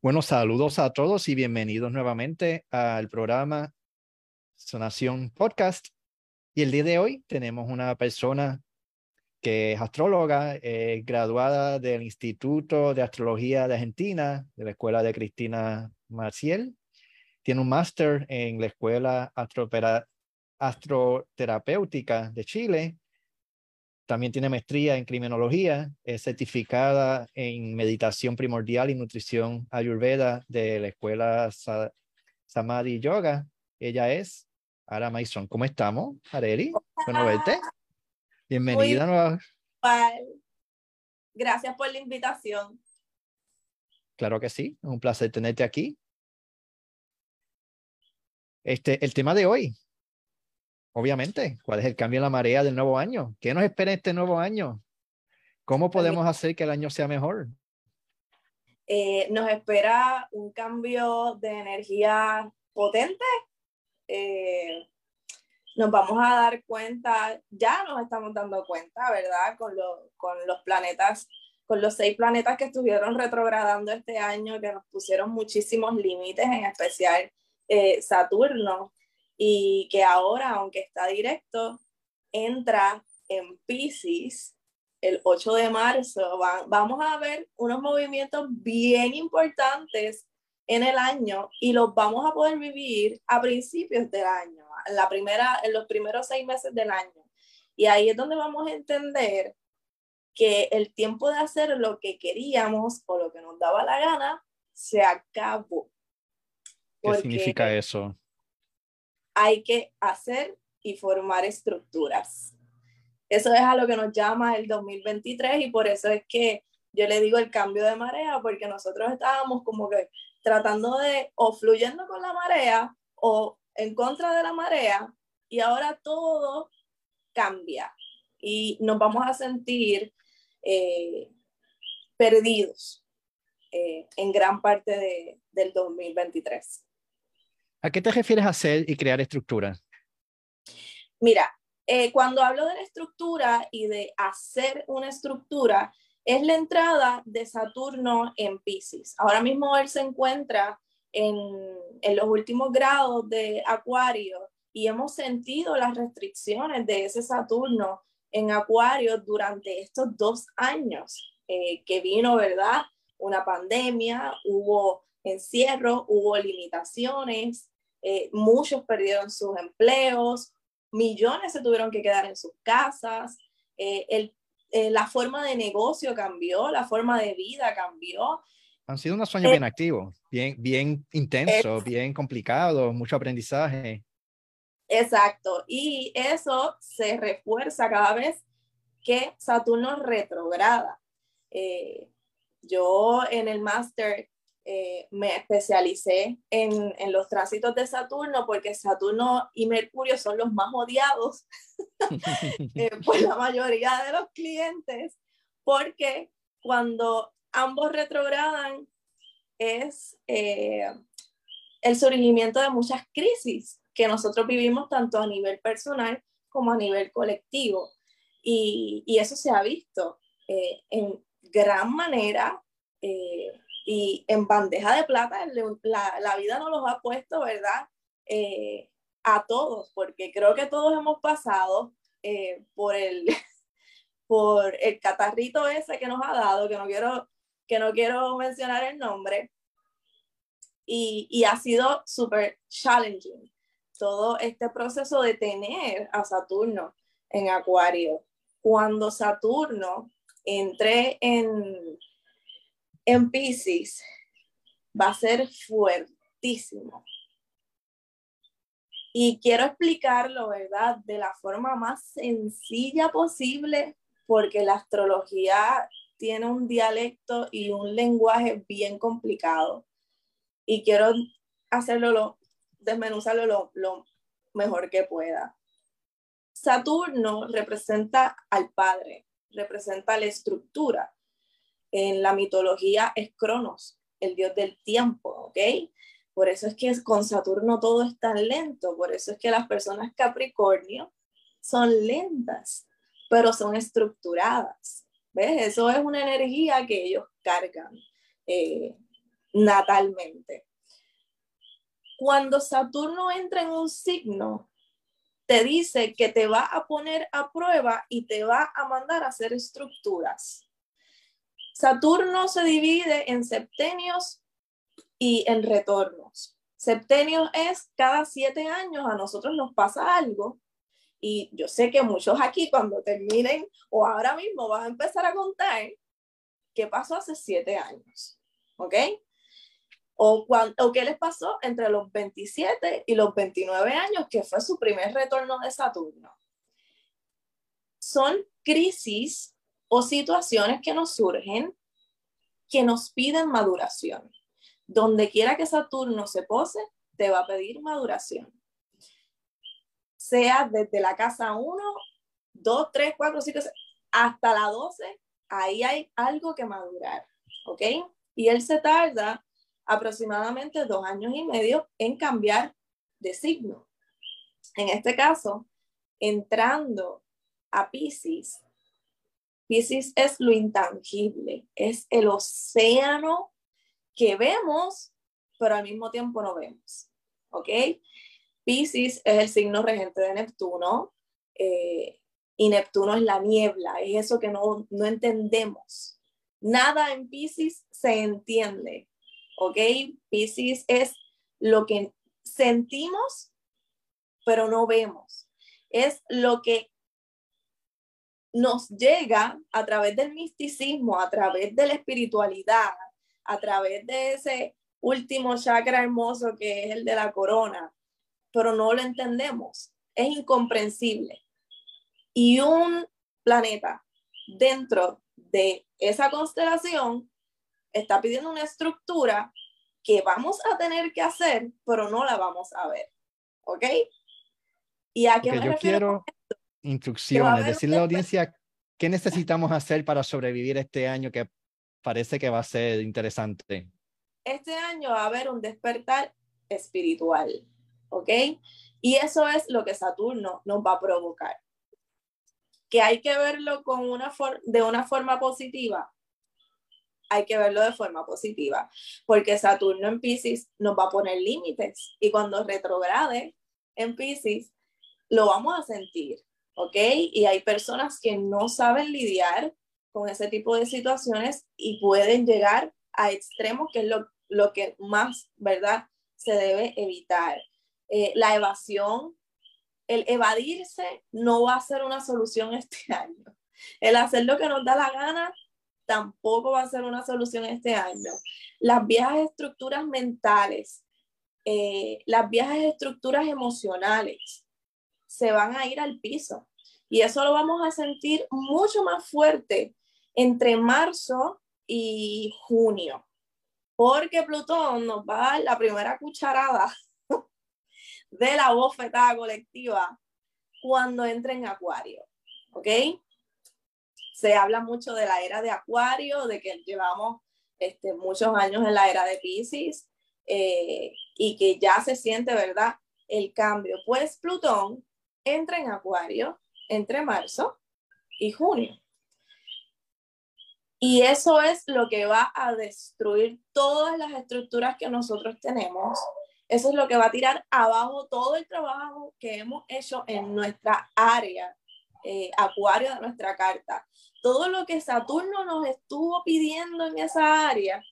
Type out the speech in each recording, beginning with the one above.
Bueno, saludos a todos y bienvenidos nuevamente al programa Sonación Podcast. Y el día de hoy tenemos una persona que es astróloga, graduada del Instituto de Astrología de Argentina, de la Escuela de Cristina Maciel. Tiene un máster en la Escuela Astroterapéutica de Chile también tiene maestría en criminología, es certificada en meditación primordial y nutrición ayurveda de la escuela Samadhi Yoga. Ella es Ara Maison. ¿Cómo estamos, Areli? Bueno verte. Bienvenida. Nueva. Gracias por la invitación. Claro que sí, es un placer tenerte aquí. Este, el tema de hoy, obviamente, cuál es el cambio en la marea del nuevo año. ¿Qué nos espera este nuevo año? ¿Cómo podemos hacer que el año sea mejor? Eh, nos espera un cambio de energía potente. Eh, nos vamos a dar cuenta, ya nos estamos dando cuenta, ¿verdad? Con, con los planetas, con los seis planetas que estuvieron retrogradando este año, que nos pusieron muchísimos límites, en especial eh, Saturno y que ahora, aunque está directo, entra en Pisces el 8 de marzo. vamos a ver unos movimientos bien importantes en el año y los vamos a poder vivir a principios del año, en, la primera, en los primeros seis meses del año. Y ahí es donde vamos a entender que el tiempo de hacer lo que queríamos o lo que nos daba la gana se acabó. ¿Qué significa eso? Hay que hacer y formar estructuras. Eso es a lo que nos llama el 2023 y por eso es que yo le digo el cambio de marea, porque nosotros estábamos como que tratando de o fluyendo con la marea o en contra de la marea y ahora todo cambia y nos vamos a sentir eh, perdidos eh, en gran parte de, del 2023. ¿A qué te refieres a hacer y crear estructura? Mira, eh, cuando hablo de la estructura y de hacer una estructura, es la entrada de Saturno en Pisces. Ahora mismo él se encuentra en, en los últimos grados de Acuario y hemos sentido las restricciones de ese Saturno en Acuario durante estos dos años eh, que vino, ¿verdad? Una pandemia, hubo encierro, hubo limitaciones, eh, muchos perdieron sus empleos, millones se tuvieron que quedar en sus casas, eh, el, eh, la forma de negocio cambió, la forma de vida cambió. Han sido unos años bien activos, bien, bien intensos, bien complicados, mucho aprendizaje. Exacto, y eso se refuerza cada vez que Saturno retrograda. yo en el máster eh, me especialicé en, en, los tránsitos de Saturno porque Saturno y Mercurio son los más odiados eh, por la mayoría de los clientes porque cuando ambos retrogradan es eh, el surgimiento de muchas crisis que nosotros vivimos tanto a nivel personal como a nivel colectivo. Y, y eso se ha visto en gran manera y en bandeja de plata la, vida nos los ha puesto, ¿verdad? Eh, a todos, porque creo que todos hemos pasado eh, por, el, por el catarrito ese que nos ha dado, que no quiero, que no quiero mencionar el nombre, y, y ha sido súper challenging todo este proceso de tener a Saturno en Acuario. Cuando Saturno entré en, en Pisces va a ser fuertísimo. Y quiero explicarlo, ¿verdad? De la forma más sencilla posible, porque la astrología tiene un dialecto y un lenguaje bien complicado. Y quiero hacerlo, lo, desmenuzarlo lo, lo mejor que pueda. Saturno representa al padre, representa la estructura en la mitología es Cronos, el dios del tiempo, ¿ok? Por eso es que con Saturno todo es tan lento, por eso es que las personas Capricornio son lentas, pero son estructuradas. ¿Ves? Eso es una energía que ellos cargan. Eh, natalmente. Cuando Saturno entra en un signo, te dice que te va a poner a prueba y te va a mandar a hacer estructuras. Saturno se divide en septenios y en retornos. Septenios es cada siete años a nosotros nos pasa algo y yo sé que muchos aquí cuando terminen o ahora mismo van a empezar a contar qué pasó hace siete años, ¿ok? O, o qué les pasó entre los 27 y los 29 años, que fue su primer retorno de Saturno. Son crisis o situaciones que nos surgen que nos piden maduración. Donde quiera que Saturno se pose, te va a pedir maduración. Sea desde la casa 1, 2, 3, 4, 5, 6, hasta la 12, ahí hay algo que madurar, ¿ok? Y él se tarda aproximadamente dos años y medio en cambiar de signo. En este caso, entrando a Pisces, Pisces es lo intangible, es el océano que vemos, pero al mismo tiempo no vemos. ¿Ok? Pisces es el signo regente de Neptuno eh, y Neptuno es la niebla, es eso que no, no entendemos. Nada en Pisces se entiende. ¿Ok? Pisces es lo que sentimos, pero no vemos. Es lo que nos llega a través del misticismo, a través de la espiritualidad, a través de ese último chakra hermoso que es el de la corona, pero no lo entendemos. Es incomprensible. Y un planeta dentro de esa constelación está pidiendo una estructura que vamos a tener que hacer, pero no la vamos a ver. ¿Ok? ¿Y a qué me yo quiero instrucciones, decirle a la audiencia qué necesitamos hacer para sobrevivir este año que parece que va a ser interesante. Este año va a haber un despertar espiritual, ¿ok? Y eso es lo que Saturno nos va a provocar. Que hay que verlo con una de una forma positiva. Hay que verlo de forma positiva, porque Saturno en Pisces nos va a poner límites y cuando retrograde en Pisces lo vamos a sentir, ¿ok? Y hay personas que no saben lidiar con ese tipo de situaciones y pueden llegar a extremos, que es lo, lo que más, ¿verdad? Se debe evitar. Eh, la evasión, el evadirse no va a ser una solución este año. El hacer lo que nos da la gana tampoco va a ser una solución este año. Las viejas estructuras mentales, eh, las viejas estructuras emocionales se van a ir al piso. Y eso lo vamos a sentir mucho más fuerte entre marzo y junio, porque Plutón nos va a dar la primera cucharada de la bofetada colectiva cuando entre en Acuario, ¿ok? Se habla mucho de la era de Acuario, de que llevamos este, muchos años en la era de Pisces eh, y que ya se siente, ¿verdad? El cambio. Pues Plutón entra en Acuario entre marzo y junio. Y eso es lo que va a destruir todas las estructuras que nosotros tenemos. Eso es lo que va a tirar abajo todo el trabajo que hemos hecho en nuestra área, eh, acuario de nuestra carta. Todo lo que Saturno nos estuvo pidiendo en esa área,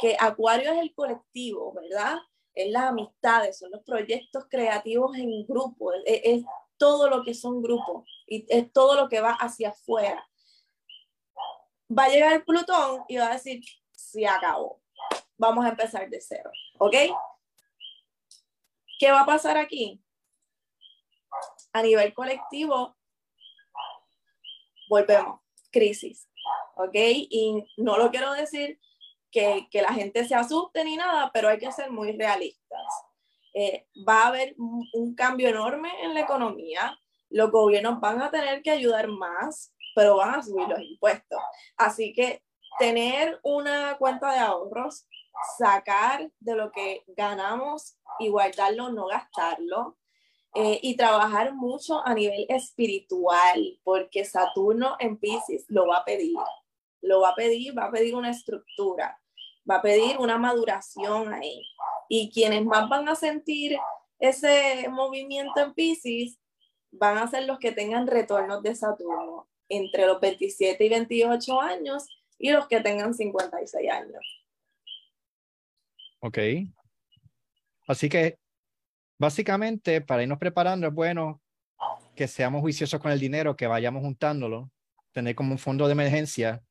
que acuario es el colectivo, ¿verdad? Es las amistades, son los proyectos creativos en grupo, todo lo que son grupos y es todo lo que va hacia afuera. Va a llegar Plutón y va a decir, se acabó, vamos a empezar de cero, ¿ok? ¿Qué va a pasar aquí? A nivel colectivo, volvemos, crisis, ¿ok? Y no lo quiero decir que, que la gente se asuste ni nada, pero hay que ser muy realistas. Eh, va a haber un, cambio enorme en la economía, los gobiernos van a tener que ayudar más, pero van a subir los impuestos. Así que tener una cuenta de ahorros, sacar de lo que ganamos y guardarlo, no gastarlo. Eh, y trabajar mucho a nivel espiritual, porque Saturno en Pisces lo va a pedir, lo va a pedir, va a pedir una estructura. va a pedir una maduración ahí. Y quienes más van a sentir ese movimiento en Pisces van a ser los que tengan retornos de Saturno entre los 27 y 28 años y los que tengan 56 años. Ok. Así que básicamente para irnos preparando es bueno que seamos juiciosos con el dinero, que vayamos juntándolo, tener como un fondo de emergencia,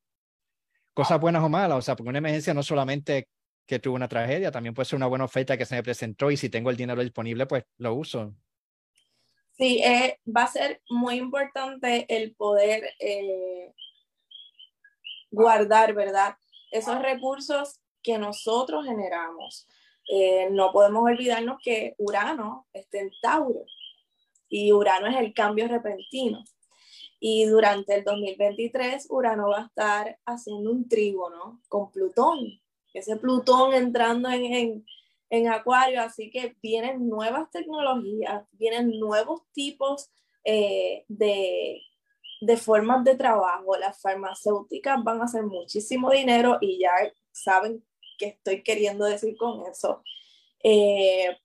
cosas buenas o malas, o sea, porque una emergencia no solamente que tuvo una tragedia, también puede ser una buena oferta que se me presentó y si tengo el dinero disponible, pues lo uso. Sí, eh, va a ser muy importante el poder eh, guardar, ¿verdad? Esos recursos que nosotros generamos. Eh, no podemos olvidarnos que Urano está en Tauro y Urano es el cambio repentino. Y durante el 2023, Urano va a estar haciendo un trígono con Plutón, ese Plutón entrando en, en, Acuario, así que vienen nuevas tecnologías, vienen nuevos tipos eh, de, de formas de trabajo. Las farmacéuticas van a hacer muchísimo dinero y ya saben qué estoy queriendo decir con eso. Eh,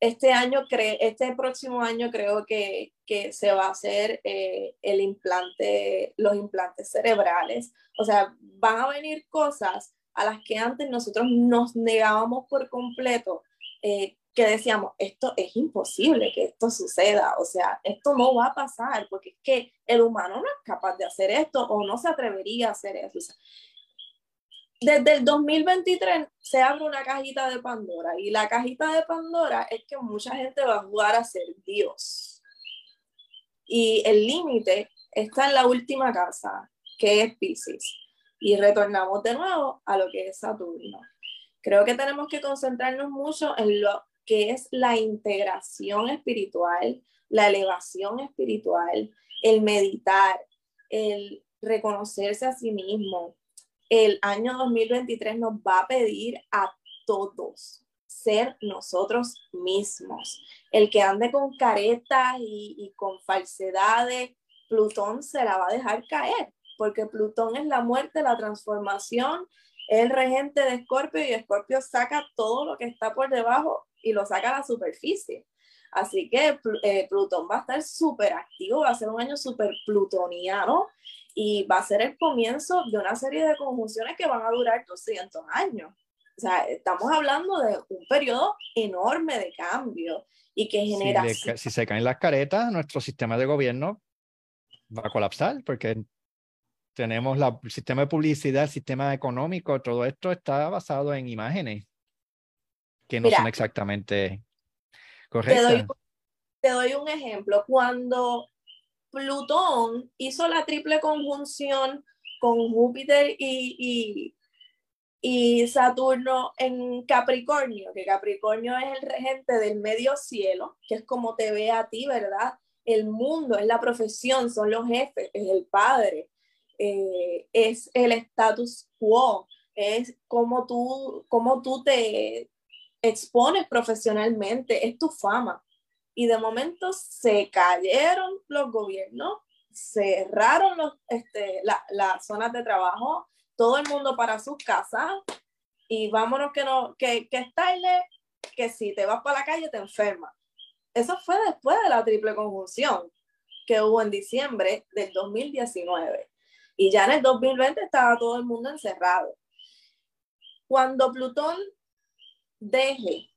este año, este próximo año creo que, que se va a hacer eh, el implante, los implantes cerebrales. O sea, van a venir cosas a las que antes nosotros nos negábamos por completo, eh, que decíamos, esto es imposible que esto suceda, o sea, esto no va a pasar, porque es que el humano no es capaz de hacer esto o no se atrevería a hacer eso desde el 2023 se abre una cajita de Pandora y la cajita de Pandora es que mucha gente va a jugar a ser Dios. Y el límite está en la última casa, que es Pisces. Y retornamos de nuevo a lo que es Saturno. Creo que tenemos que concentrarnos mucho en lo que es la integración espiritual, la elevación espiritual, el meditar, el reconocerse a sí mismo, el año 2023 nos va a pedir a todos ser nosotros mismos. El que ande con caretas y, con falsedades, Plutón se la va a dejar caer, porque Plutón es la muerte, la transformación, el regente de Escorpio y Escorpio saca todo lo que está por debajo y lo saca a la superficie. Así que eh, Plutón va a estar súper activo, va a ser un año súper plutoniano y va a ser el comienzo de una serie de conjunciones que van a durar 200 años. O sea, estamos hablando de un periodo enorme de cambio y que genera... Si, se caen las caretas, nuestro sistema de gobierno va a colapsar porque tenemos la, el sistema de publicidad, el sistema económico, todo esto está basado en imágenes que no son exactamente correctas. Te doy, te doy un ejemplo. Cuando Plutón hizo la triple conjunción con Júpiter y, y, Saturno en Capricornio, que Capricornio es el regente del medio cielo, que es como te ve a ti, ¿verdad? El mundo, es la profesión, son los jefes, es el padre, eh, es el status quo, es como tú, como tú te expones profesionalmente, es tu fama y de momento se cayeron los gobiernos, cerraron los, este, las zonas de trabajo, todo el mundo para sus casas y vámonos que no, que, que es que si te vas para la calle te enfermas. Eso fue después de la triple conjunción que hubo en diciembre del 2019. Y ya en el 2020 estaba todo el mundo encerrado. Cuando Plutón deje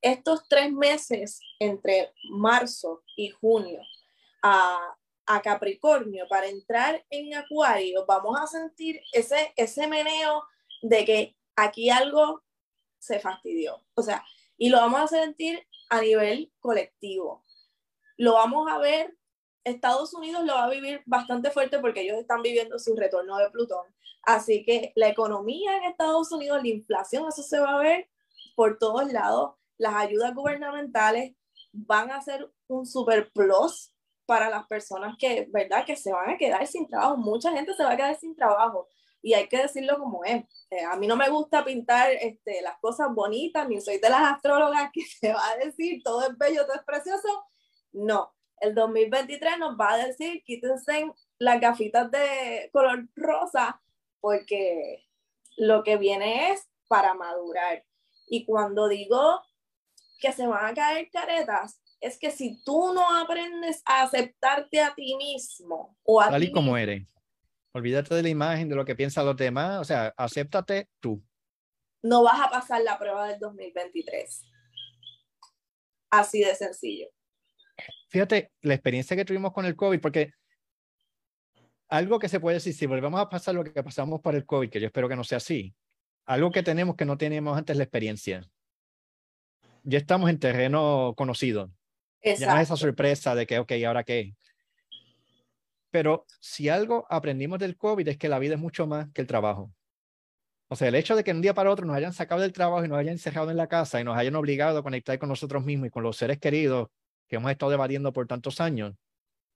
estos tres meses entre marzo y junio a, Capricornio para entrar en Acuario, vamos a sentir ese, ese meneo de que aquí algo se fastidió. O sea, y lo vamos a sentir a nivel colectivo. Lo vamos a ver, Estados Unidos lo va a vivir bastante fuerte porque ellos están viviendo su retorno de Plutón. Así que la economía en Estados Unidos, la inflación, eso se va a ver por todos lados las ayudas gubernamentales van a ser un super plus para las personas que, ¿verdad? Que se van a quedar sin trabajo. Mucha gente se va a quedar sin trabajo y hay que decirlo como es. Eh, a mí no me gusta pintar este, las cosas bonitas, ni soy de las astrólogas que se va a decir todo es bello, todo es precioso. No, el 2023 nos va a decir quítense las gafitas de color rosa porque lo que viene es para madurar. Y cuando digo que se van a caer caretas, es que si tú no aprendes a aceptarte a ti mismo o a Tal y como eres. Olvídate de la imagen, de lo que piensan los demás, o sea, acéptate tú. No vas a pasar la prueba del 2023. Así de sencillo. Fíjate, la experiencia que tuvimos con el COVID, porque algo que se puede decir, si volvemos a pasar lo que pasamos para el COVID, que yo espero que no sea así, algo que tenemos que no teníamos antes la experiencia. Ya estamos en terreno conocido. Exacto. Ya esa sorpresa de que, ok, ¿ahora qué? Pero si algo aprendimos del COVID es que la vida es mucho más que el trabajo. O sea, el hecho de que un día para otro nos hayan sacado del trabajo y nos hayan encerrado en la casa y nos hayan obligado a conectar con nosotros mismos y con los seres queridos que hemos estado debatiendo por tantos años.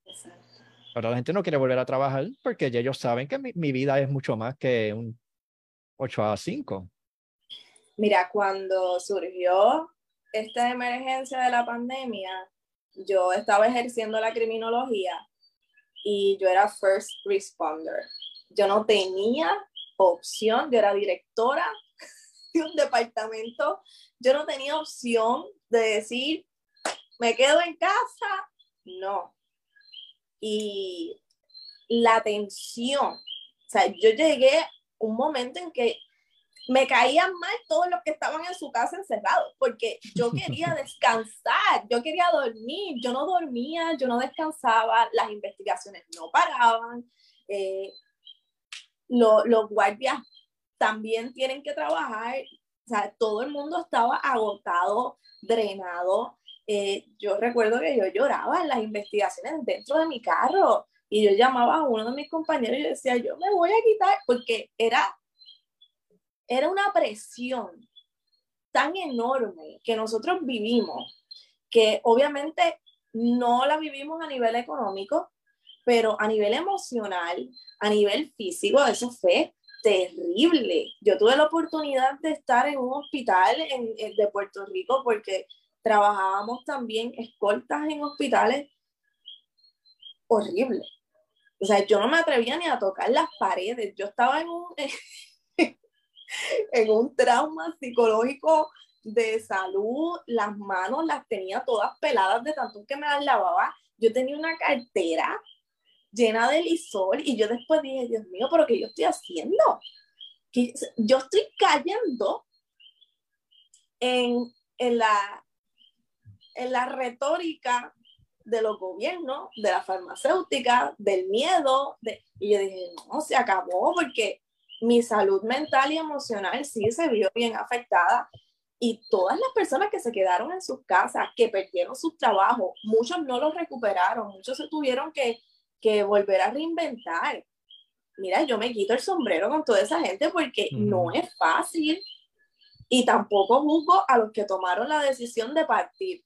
Exacto. Ahora la gente no quiere volver a trabajar porque ya ellos saben que mi, mi vida es mucho más que un 8 a 5. Mira, cuando surgió esta emergencia de la pandemia, yo estaba ejerciendo la criminología y yo era first responder. Yo no tenía opción, yo era directora de un departamento, yo no tenía opción de decir, me quedo en casa, no. Y la tensión, o sea, yo llegué un momento en que me caían mal todos los que estaban en su casa encerrados, porque yo quería descansar, yo quería dormir, yo no dormía, yo no descansaba, las investigaciones no paraban, eh, los guardias también tienen que trabajar, o sea, todo el mundo estaba agotado, drenado. Eh, yo recuerdo que yo lloraba en las investigaciones dentro de mi carro y yo llamaba a uno de mis compañeros y yo decía, yo me voy a quitar, porque era era una presión tan enorme que nosotros vivimos, que obviamente no la vivimos a nivel económico, pero a nivel emocional, a nivel físico, eso fue terrible. Yo tuve la oportunidad de estar en un hospital de Puerto Rico porque trabajábamos también escoltas en hospitales horrible. O sea, yo no me atrevía ni a tocar las paredes. Yo estaba en un, en un trauma psicológico de salud, las manos las tenía todas peladas de tanto que me las lavaba. Yo tenía una cartera llena de lisol y yo después dije, Dios mío, pero ¿qué yo estoy haciendo? Que yo estoy cayendo en, en, la, en la retórica de los gobiernos, de la farmacéutica, del miedo, y yo dije, no, se acabó porque mi salud mental y emocional sí se vio bien afectada y todas las personas que se quedaron en sus casas, que perdieron sus trabajos, muchos no los recuperaron, muchos se tuvieron que, que volver a reinventar. Mira, yo me quito el sombrero con toda esa gente porque no es fácil y tampoco juzgo a los que tomaron la decisión de partir.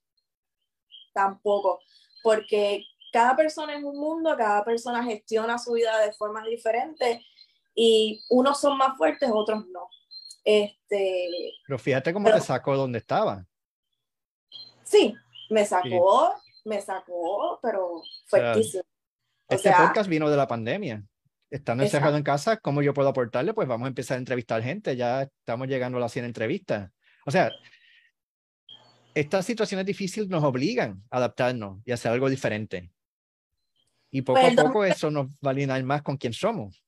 Tampoco, porque cada persona es un mundo, cada persona gestiona su vida de formas diferentes y unos son más fuertes, otros no. Este, pero fíjate cómo te sacó donde estaba. Sí, me sacó, me sacó, pero fuertísimo. este podcast vino de la pandemia. Estando encerrado en casa, ¿cómo yo puedo aportarle? Pues vamos a empezar a entrevistar gente. Ya estamos llegando a las 100 entrevistas. O sea, estas situaciones difíciles nos obligan a adaptarnos y hacer algo diferente. Y poco a poco eso nos va a alinear más con quién somos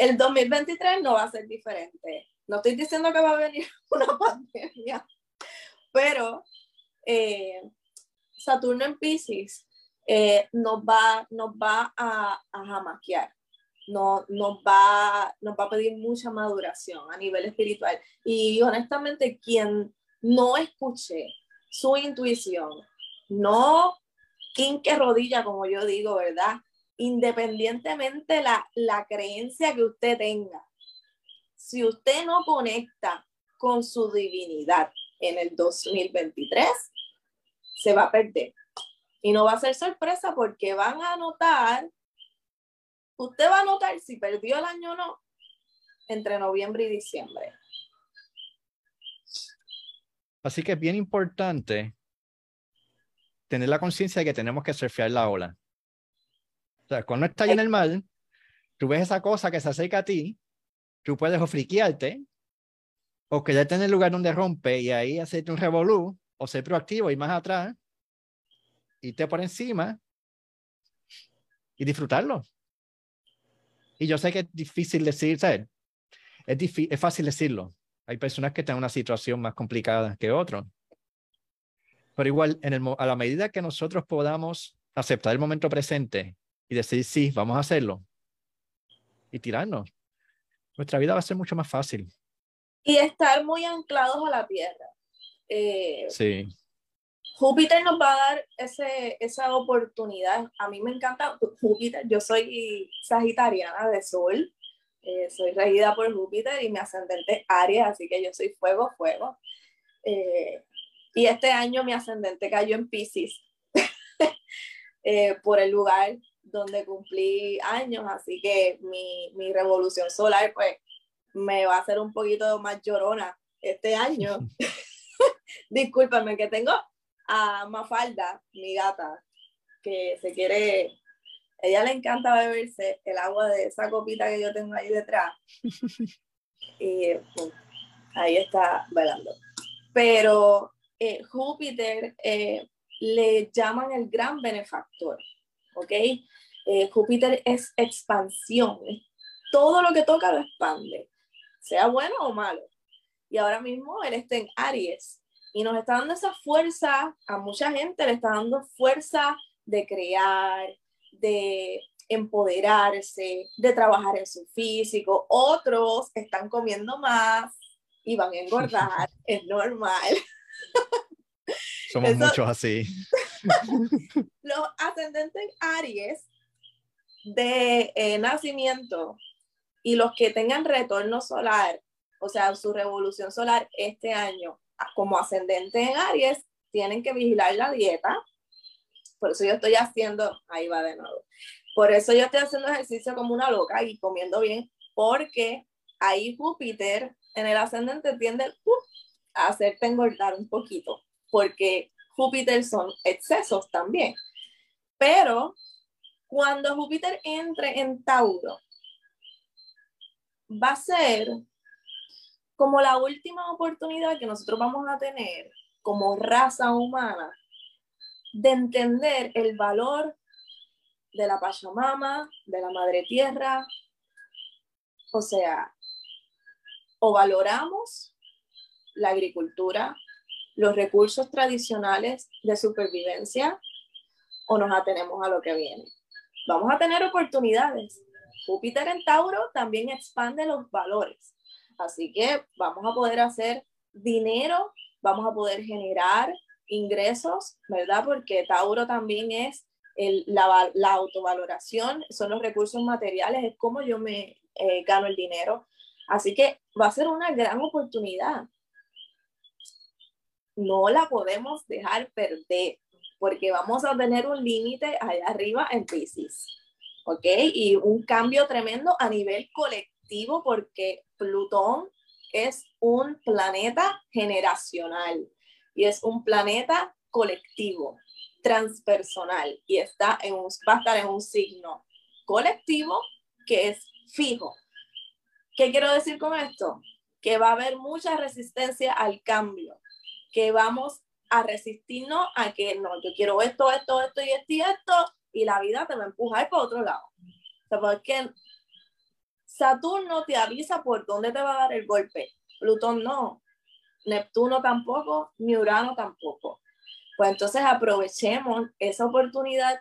el 2023 no va a ser diferente. No estoy diciendo que va a venir una pandemia, pero eh, Saturno en Pisces eh, nos, va, nos va a, a jamaquear, no, nos, va, nos va a pedir mucha maduración a nivel espiritual. Y honestamente, quien no escuche su intuición, no quinque rodilla, como yo digo, ¿verdad? Independientemente la, la creencia que usted tenga, si usted no conecta con su divinidad en el 2023, se va a perder. Y no va a ser sorpresa porque van a notar, usted va a notar si perdió el año o no entre noviembre y diciembre. Así que es bien importante tener la conciencia de que tenemos que surfear la ola. O sea, cuando estás en el mar, tú ves esa cosa que se acerca a ti tú puedes o friquearte o quedarte en el lugar donde rompe y ahí hacerte un revolú o ser proactivo y más atrás y te por encima y disfrutarlo. Y yo sé que es difícil decir, ¿sabes? Es, es fácil decirlo. Hay personas que están en una situación más complicada que otros. Pero igual, en el, a la medida que nosotros podamos aceptar el momento presente y decir, sí, vamos a hacerlo, y tirarnos, nuestra vida va a ser mucho más fácil. Y estar muy anclados a la tierra. Eh, sí. Júpiter nos va a dar ese, esa oportunidad. A mí me encanta Júpiter. Yo soy sagitariana de sol. Eh, soy regida por Júpiter y mi ascendente es Aries, así que yo soy fuego, fuego. Eh, y este año mi ascendente cayó en Pisces eh, por el lugar donde cumplí años, así que mi, mi revolución solar pues me va a hacer un poquito más llorona este año. Discúlpame que tengo a Mafalda, mi gata, que se quiere, ella le encanta beberse el agua de esa copita que yo tengo ahí detrás. Y pues, ahí está velando. Pero eh, Júpiter eh, le llaman el gran benefactor, ¿ok? Eh, Júpiter es expansión, todo lo que toca lo expande, sea bueno o malo. Y ahora mismo él está en Aries y nos está dando esa fuerza, a mucha gente le está dando fuerza de crear, de empoderarse, de trabajar en su físico. Otros están comiendo más y van a engordar, es normal. Somos muchos así. Los ascendentes Aries de eh, nacimiento y los que tengan retorno solar, o sea, su revolución solar este año, como ascendente en Aries, tienen que vigilar la dieta. Por eso yo estoy haciendo, ahí va de nuevo. Por eso yo estoy haciendo ejercicio como una loca y comiendo bien, porque ahí Júpiter en el ascendente tiende uh, a hacerte engordar un poquito porque Júpiter son excesos también. Pero cuando Júpiter entre en Tauro, va a ser como la última oportunidad que nosotros vamos a tener como raza humana de entender el valor de la Pachamama, de la Madre Tierra. O sea, o valoramos la agricultura, los recursos tradicionales de supervivencia o nos atenemos a lo que viene. Vamos a tener oportunidades. Júpiter en Tauro también expande los valores. Así que vamos a poder hacer dinero, vamos a poder generar ingresos, ¿verdad? Porque Tauro también es la, autovaloración, son los recursos materiales, es como yo me eh, gano el dinero. Así que va a ser una gran oportunidad no la podemos dejar perder porque vamos a tener un límite allá arriba en Pisces, ¿ok? Y un cambio tremendo a nivel colectivo porque Plutón es un planeta generacional y es un planeta colectivo, transpersonal y está en un, va a estar en un signo colectivo que es fijo. ¿Qué quiero decir con esto? Que va a haber mucha resistencia al cambio que vamos a resistirnos a que no, yo quiero esto, esto, esto y esto y esto, y la vida te va a empujar para otro lado. O porque Saturno te avisa por dónde te va a dar el golpe, Plutón no, Neptuno tampoco, ni Urano tampoco. Pues entonces aprovechemos esa oportunidad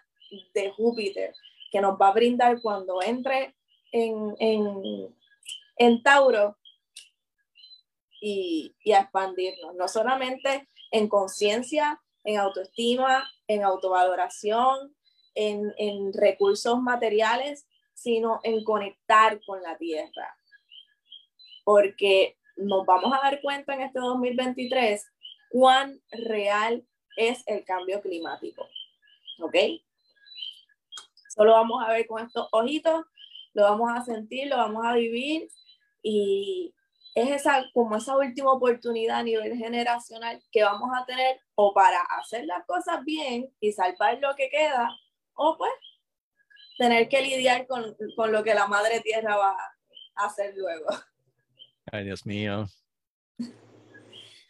de Júpiter que nos va a brindar cuando entre en, en, en Tauro y, a expandirnos, no solamente en conciencia, en autoestima, en autovaloración, en, en recursos materiales, sino en conectar con la tierra. Porque nos vamos a dar cuenta en este 2023 cuán real es el cambio climático. ¿Ok? Solo vamos a ver con estos ojitos, lo vamos a sentir, lo vamos a vivir y, es esa, como esa última oportunidad a nivel generacional que vamos a tener o para hacer las cosas bien y salvar lo que queda, o pues tener que lidiar con, con lo que la madre tierra va a hacer luego. Ay, Dios mío.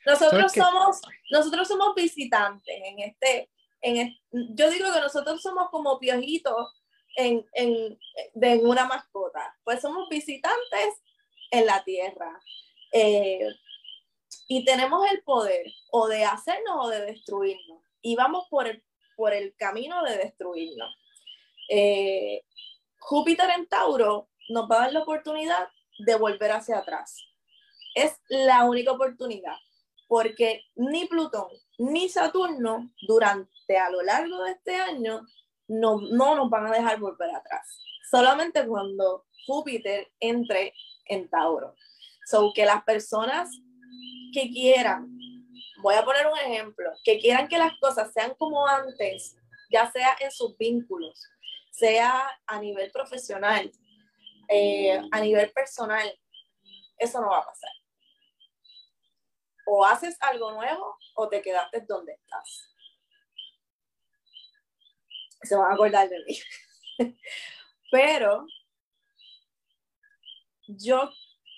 Nosotros somos, nosotros somos visitantes en este, en yo digo que nosotros somos como piojitos en, en, de una mascota, pues somos visitantes en la tierra. Eh, y tenemos el poder o de hacernos o de destruirnos. Y vamos por el, por el camino de destruirnos. Eh, Júpiter en Tauro nos va a dar la oportunidad de volver hacia atrás. Es la única oportunidad, porque ni Plutón ni Saturno durante a lo largo de este año no, no nos van a dejar volver atrás. Solamente cuando Júpiter entre en Tauro. So que las personas que quieran, voy a poner un ejemplo, que quieran que las cosas sean como antes, ya sea en sus vínculos, sea a nivel profesional, eh, a nivel personal, eso no va a pasar. O haces algo nuevo o te quedaste donde estás. Se van a acordar de mí. Pero yo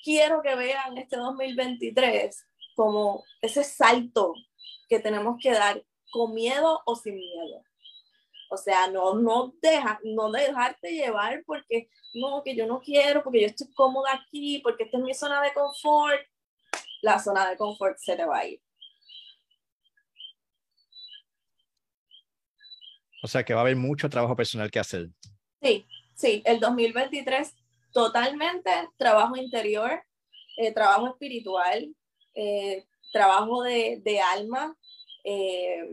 quiero que vean este 2023 como ese salto que tenemos que dar con miedo o sin miedo. O sea, no, no, deja, no dejarte llevar porque no, que yo no quiero, porque yo estoy cómoda aquí, porque esta es mi zona de confort. La zona de confort se te va a ir. O sea que va a haber mucho trabajo personal que hacer. Sí, sí, el 2023 totalmente trabajo interior, eh, trabajo espiritual, eh, trabajo de, de alma. Eh,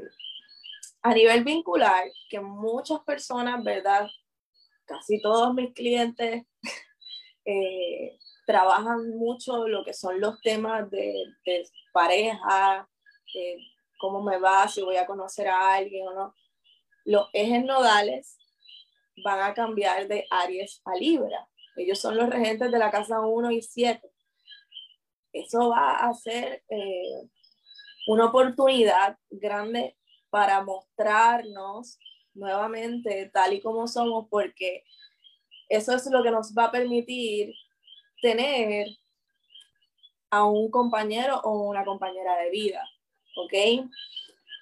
a nivel vincular, que muchas personas, ¿verdad? Casi todos mis clientes trabajan mucho lo que son los temas de, pareja, cómo me va, si voy a conocer a alguien o no. Los ejes nodales van a cambiar de Aries a Libra. Ellos son los regentes de la casa 1 y 7. Eso va a ser eh, una oportunidad grande para mostrarnos nuevamente tal y como somos, porque eso es lo que nos va a permitir tener a un compañero o una compañera de vida, ¿ok?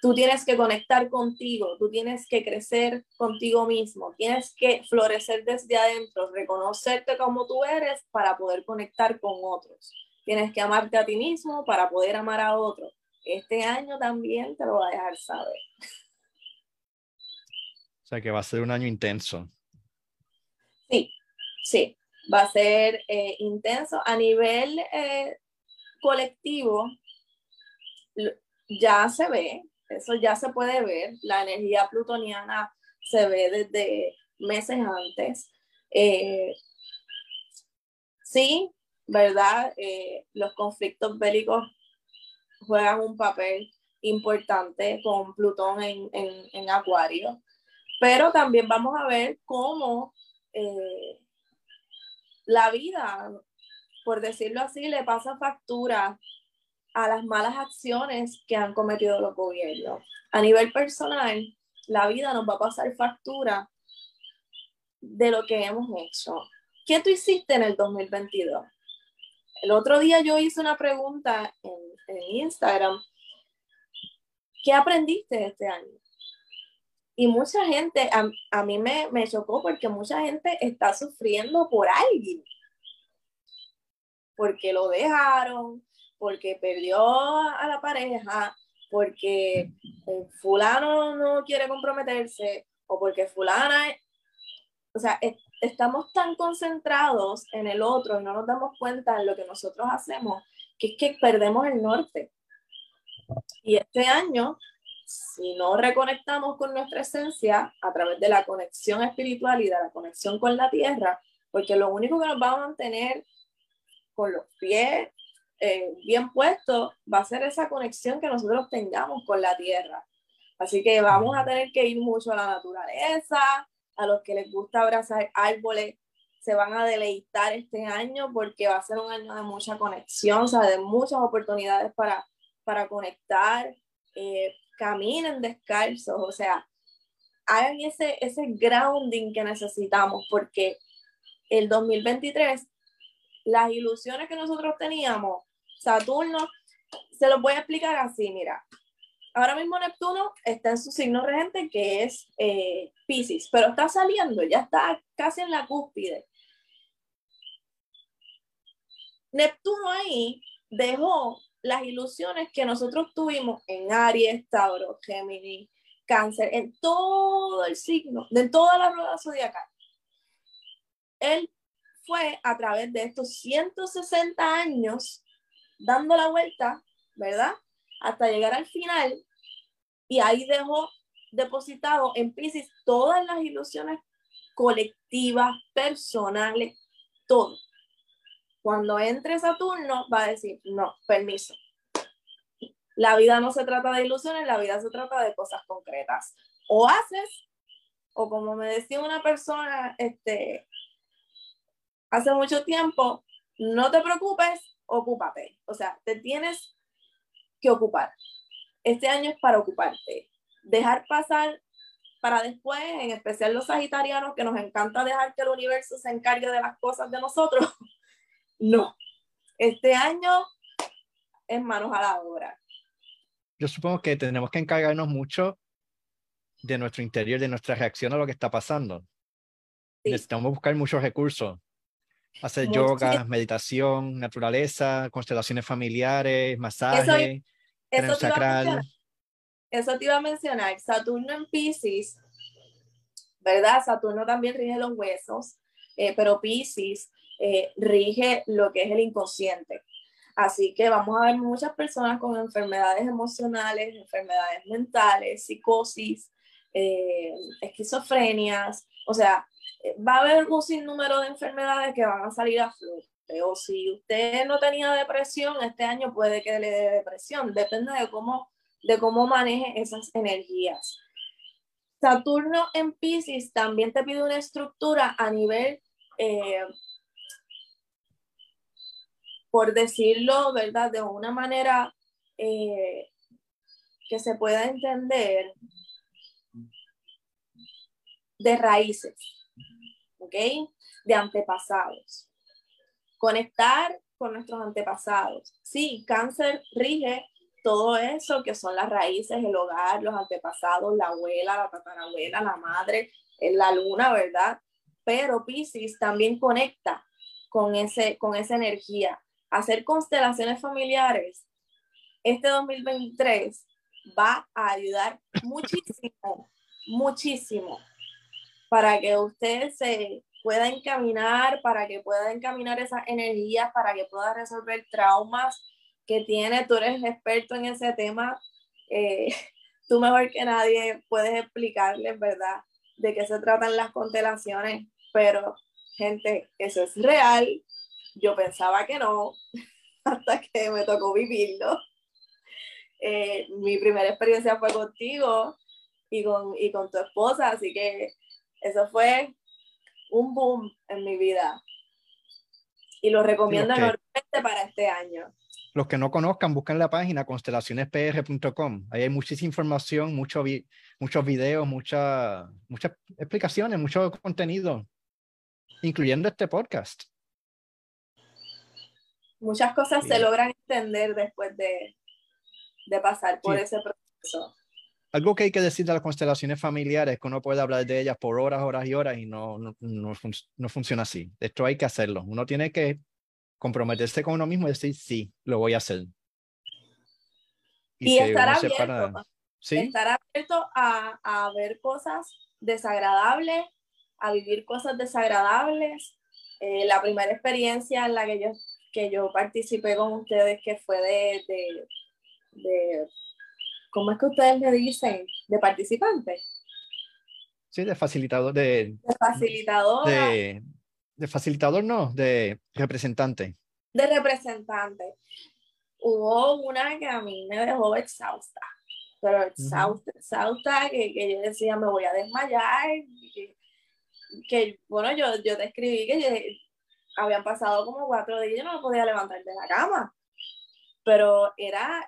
Tú tienes que conectar contigo, tú tienes que crecer contigo mismo, tienes que florecer desde adentro, reconocerte como tú eres para poder conectar con otros. Tienes que amarte a ti mismo para poder amar a otros este año también te lo va a dejar saber. O sea que va a ser un año intenso. Sí, sí, va a ser eh, intenso. A nivel eh, colectivo, ya se ve, eso ya se puede ver, la energía plutoniana se ve desde meses antes. Eh, sí, ¿verdad? los conflictos bélicos juegan un papel importante con Plutón en, en, Acuario. Pero también vamos a ver cómo eh, la vida, por decirlo así, le pasa factura a las malas acciones que han cometido los gobiernos. A nivel personal, la vida nos va a pasar factura de lo que hemos hecho. ¿Qué tú hiciste en el 2022? El otro día yo hice una pregunta en, Instagram. ¿Qué aprendiste este año? Y mucha gente, a, mí me, me, chocó porque mucha gente está sufriendo por alguien. Porque lo dejaron, porque perdió a la pareja, porque eh, fulano no quiere comprometerse, o porque fulana, o sea, estamos tan concentrados en el otro y no nos damos cuenta en lo que nosotros hacemos, que es que perdemos el norte. Y este año, si no reconectamos con nuestra esencia a través de la conexión espiritual y de la conexión con la tierra, porque lo único que nos va a mantener con los pies eh, bien puestos va a ser esa conexión que nosotros tengamos con la tierra. Así que vamos a tener que ir mucho a la naturaleza, a los que les gusta abrazar árboles se van a deleitar este año porque va a ser un año de mucha conexión, o sea, de muchas oportunidades para, para conectar, eh, caminen descalzos, o sea, hagan ese, ese grounding que necesitamos porque el 2023 las ilusiones que nosotros teníamos, Saturno, se los voy a explicar así, mira. Ahora mismo Neptuno está en su signo regente que es eh, Pisces, pero está saliendo, ya está casi en la cúspide. Neptuno ahí dejó las ilusiones que nosotros tuvimos en Aries, Tauro, Géminis, Cáncer, en todo el signo, de toda la rueda zodiacal. Él fue a través de estos 160 años dando la vuelta, ¿verdad? Hasta llegar al final y ahí dejó depositado en Pisces todas las ilusiones colectivas, personales, todo. Cuando entre Saturno va a decir, no, permiso. La vida no se trata de ilusiones, la vida se trata de cosas concretas. O haces, o como me decía una persona este, hace mucho tiempo, no te preocupes, ocúpate. O sea, te tienes que ocupar. Este año es para ocuparte. Dejar pasar para después, en especial los sagitarianos, que nos encanta dejar que el universo se encargue de las cosas de nosotros. No. Este año es manos a la obra. Yo supongo que tenemos que encargarnos mucho de nuestro interior, de nuestra reacción a lo que está pasando. Necesitamos buscar muchos recursos Hacer yoga, meditación, naturaleza, constelaciones familiares, masaje, eso, sacral. Eso te iba a mencionar. Saturno en Pisces, ¿verdad? Saturno también rige los huesos, eh, pero Pisces eh, rige lo que es el inconsciente. Así que vamos a ver muchas personas con enfermedades emocionales, enfermedades mentales, psicosis, eh, esquizofrenias, o sea, va a haber un sinnúmero de enfermedades que van a salir a flote. O si usted no tenía depresión, este año puede que le dé depresión. Depende de cómo, de cómo maneje esas energías. Saturno en Pisces también te pide una estructura a nivel, eh, por decirlo, ¿verdad? De una manera eh, que se pueda entender de raíces. ¿Ok? De antepasados. Conectar con nuestros antepasados. Sí, cáncer rige todo eso que son las raíces, el hogar, los antepasados, la abuela, la tatarabuela, la madre, la luna, ¿verdad? Pero Pisces también conecta con, ese, con esa energía. Hacer constelaciones familiares este 2023 va a ayudar muchísimo, muchísimo para que usted se pueda encaminar, para que pueda encaminar esas energías, para que pueda resolver traumas que tiene. Tú eres experto en ese tema. Eh, tú mejor que nadie puedes explicarles, ¿verdad? De qué se tratan las constelaciones, pero gente, eso es real. Yo pensaba que no, hasta que me tocó vivirlo. Eh, mi primera experiencia fue contigo y con, y con tu esposa, así que eso fue un boom en mi vida. Y lo recomiendo enormemente para este año. Los que no conozcan, busquen la página constelacionespr.com. Ahí hay muchísima información, mucho muchos videos, muchas muchas explicaciones, mucho contenido, incluyendo este podcast. Muchas cosas se logran entender después de, de pasar por ese proceso algo que hay que decir de las constelaciones familiares que uno puede hablar de ellas por horas, horas y horas y no, no, no, funciona así. Esto hay que hacerlo. Uno tiene que comprometerse con uno mismo y decir, sí, lo voy a hacer. Y, estar, abierto, ¿Sí? estar abierto a, a ver cosas desagradables, a vivir cosas desagradables. Eh, la primera experiencia en la que yo, que yo participé con ustedes, que fue de, de, de ¿cómo es que ustedes le dicen? ¿De participante? Sí, de facilitador. De, de facilitador. De, de, facilitador, no, de representante. De representante. Hubo una que a mí me dejó exhausta, pero exhausta, exhausta, que, que, yo decía, me voy a desmayar. Que, bueno, yo, yo te escribí que habían pasado como cuatro días y yo no me podía levantar de la cama. Pero era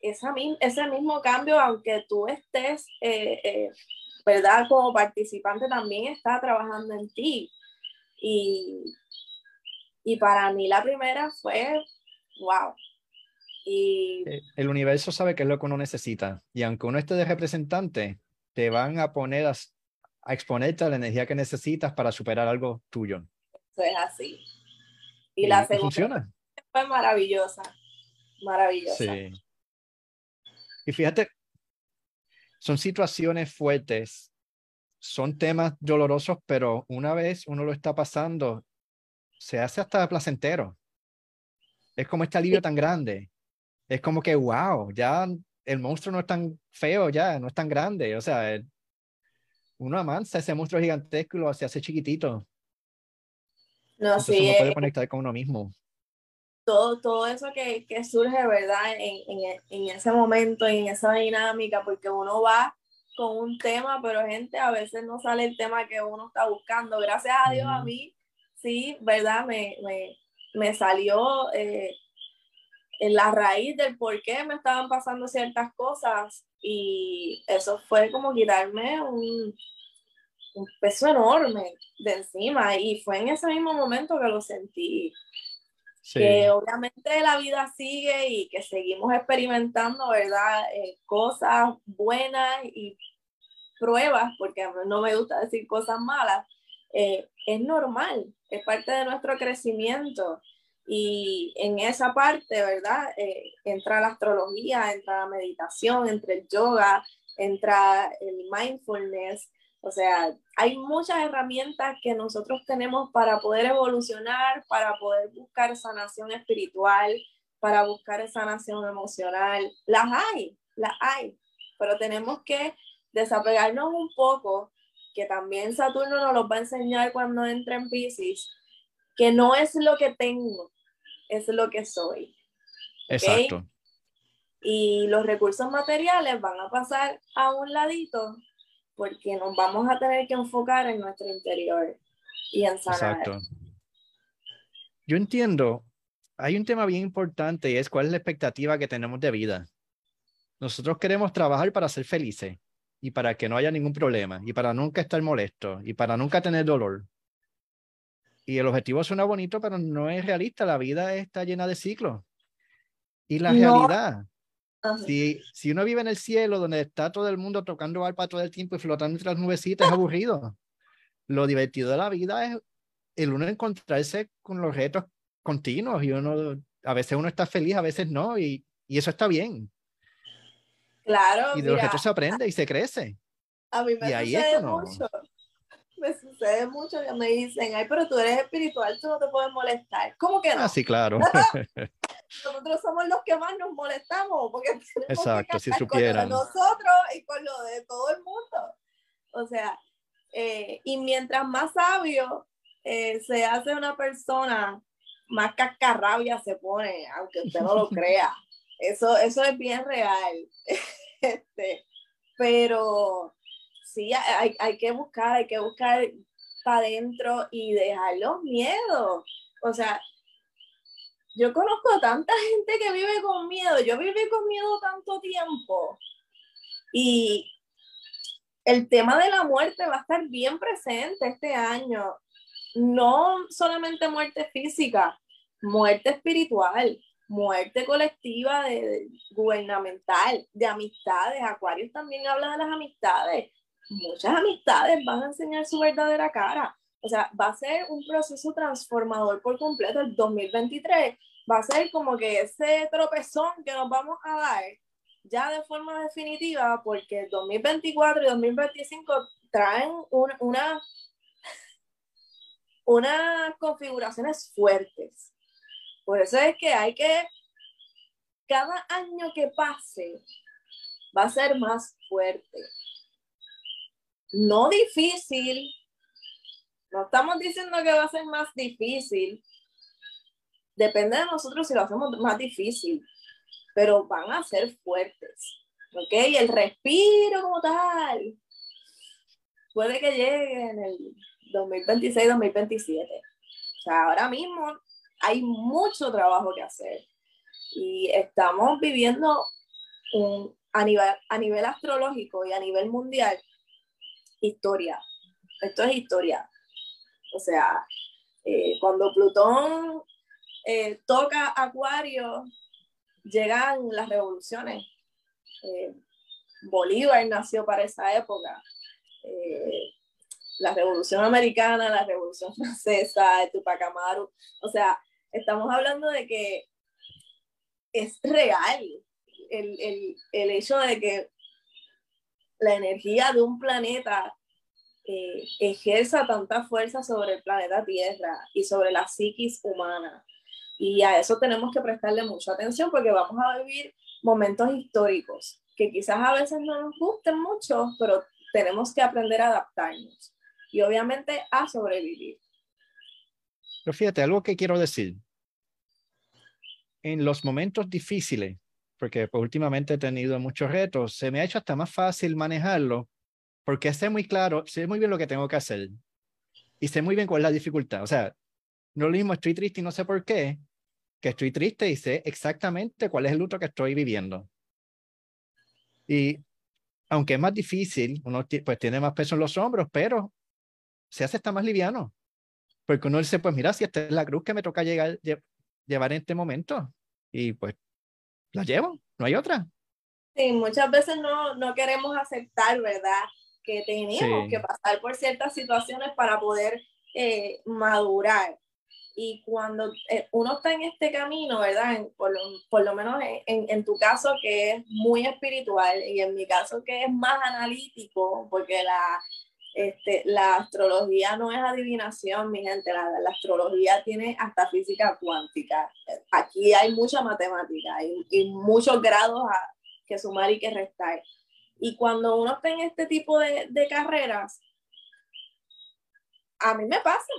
esa, ese mismo cambio, aunque tú estés, eh, eh, ¿verdad? Como participante también está trabajando en ti. Y Y para mí la primera fue, wow. Y... Eh, el universo sabe qué es lo que uno necesita. Y aunque uno esté de representante, te van a poner a, exponerte a la energía que necesitas para superar algo tuyo. Eso es así. Y, la segunda funciona. fue maravillosa. Maravillosa. Sí. Y fíjate, son situaciones fuertes, son temas dolorosos, pero una vez uno lo está pasando, se hace hasta placentero. Es como este alivio tan grande. Es como que, wow, ya el monstruo no es tan feo, ya no es tan grande. O sea, uno amansa ese monstruo gigantesco y lo se hace chiquitito. No, Entonces sí, uno puede eh, conectar con uno mismo. Todo, todo eso que, que surge, ¿verdad? En, en, en ese momento, en esa dinámica, porque uno va con un tema, pero gente, a veces no sale el tema que uno está buscando. Gracias a Dios, a mí, sí, ¿verdad? Me, me, me salió eh, en la raíz del por qué me estaban pasando ciertas cosas y eso fue como quitarme un, un peso enorme de encima y fue en ese mismo momento que lo sentí Sí. que obviamente la vida sigue y que seguimos experimentando, ¿verdad? Eh, cosas buenas y pruebas, porque a mí no me gusta decir cosas malas, eh, es normal, es parte de nuestro crecimiento. Y en esa parte, ¿verdad? Eh, entra la astrología, entra la meditación, entra el yoga, entra el mindfulness. O sea, hay muchas herramientas que nosotros tenemos para poder evolucionar, para poder buscar sanación espiritual, para buscar sanación emocional. Las hay, las hay, pero tenemos que desapegarnos un poco, que también Saturno nos los va a enseñar cuando entre en Pisces, que no es lo que tengo, es lo que soy. ¿ok? Exacto. Y los recursos materiales van a pasar a un ladito porque nos vamos a tener que enfocar en nuestro interior y en sanar. Exacto. Yo entiendo, hay un tema bien importante y es cuál es la expectativa que tenemos de vida. Nosotros queremos trabajar para ser felices y para que no haya ningún problema y para nunca estar molesto y para nunca tener dolor. Y el objetivo suena bonito, pero no es realista. La vida está llena de ciclos. Y la No. realidad, Ajá. si, si uno vive en el cielo donde está todo el mundo tocando arpa todo el tiempo y flotando entre las nubecitas, es aburrido. Lo divertido de la vida es el uno encontrarse con los retos continuos y uno, a veces uno está feliz, a veces no, y, y eso está bien. Claro, Y de los mira, retos se aprende y se crece. a mí me y ahí sucede cuando- mucho. Me sucede mucho que me dicen, ay, pero tú eres espiritual, tú no te puedes molestar. ¿Cómo que no? Ah, sí, claro. Nosotros somos los que más nos molestamos porque tenemos Exacto, que si cargar con lo de supieran. nosotros y con lo de todo el mundo. O sea, eh, y mientras más sabio eh, se hace una persona, más cascarrabia se pone, aunque usted no lo crea. Eso, eso es bien real. Este, pero sí, hay, hay que buscar, hay que buscar para adentro y dejar los miedos. O sea, yo conozco tanta gente que vive con miedo. Yo viví con miedo tanto tiempo. Y el tema de la muerte va a estar bien presente este año. No solamente muerte física, muerte espiritual, muerte colectiva, de, de- gubernamental, de amistades. Acuarios también habla de las amistades. Muchas amistades van a enseñar su verdadera cara. O sea, va a ser un proceso transformador por completo. El 2023 va a ser como que ese tropezón que nos vamos a dar ya de forma definitiva, porque el 2024 y 2025 traen un- una, unas configuraciones fuertes. Por eso es que hay que, cada año que pase, va a ser más fuerte. No difícil, no estamos diciendo que va a ser más difícil. Depende de nosotros si lo hacemos más difícil, pero van a ser fuertes. ¿Ok? El respiro como tal puede que llegue en el 2026-2027. O sea, ahora mismo hay mucho trabajo que hacer y estamos viviendo un, a, nivel, a nivel astrológico y a nivel mundial historia. Esto es historia. O sea, Eh, cuando Plutón eh, toca Acuario, llegan las revoluciones. Eh, Bolívar nació para esa época. la Revolución Americana, la Revolución Francesa, Tupac Amaru. O sea, estamos hablando de que es real el, el, el hecho de que la energía de un planeta eh, ejerza tanta fuerza sobre el planeta Tierra y sobre la psiquis humana. Y a eso tenemos que prestarle mucha atención porque vamos a vivir momentos históricos que quizás a veces no nos gusten mucho, pero tenemos que aprender a adaptarnos y obviamente a sobrevivir. Pero fíjate, algo que quiero decir. En los momentos difíciles, porque pues, últimamente he tenido muchos retos, se me ha hecho hasta más fácil manejarlo porque sé muy claro, sé muy bien lo que tengo que hacer y sé muy bien cuál es la dificultad. O sea, no lo mismo estoy triste y no sé por qué, que estoy triste y sé exactamente cuál es el luto que estoy viviendo. Y aunque es más difícil, uno pues tiene más peso en los hombros, pero se hace está más liviano. Porque uno dice, pues mira, si esta es la cruz que me toca llegar, llevar en este momento, y pues la llevo, no hay otra. Sí, muchas veces no, no queremos aceptar, ¿verdad? Que tenemos que pasar por ciertas situaciones para poder eh, madurar. Y cuando eh, uno está en este camino, ¿verdad? por, lo, por, lo, menos en, en, tu caso que es muy espiritual y en mi caso que es más analítico, porque la, este, la astrología no es adivinación, mi gente, la, la, astrología tiene hasta física cuántica. Aquí hay mucha matemática y, y muchos grados a, que sumar y que restar. Y cuando uno está en este tipo de, de carreras, a mí me pasa.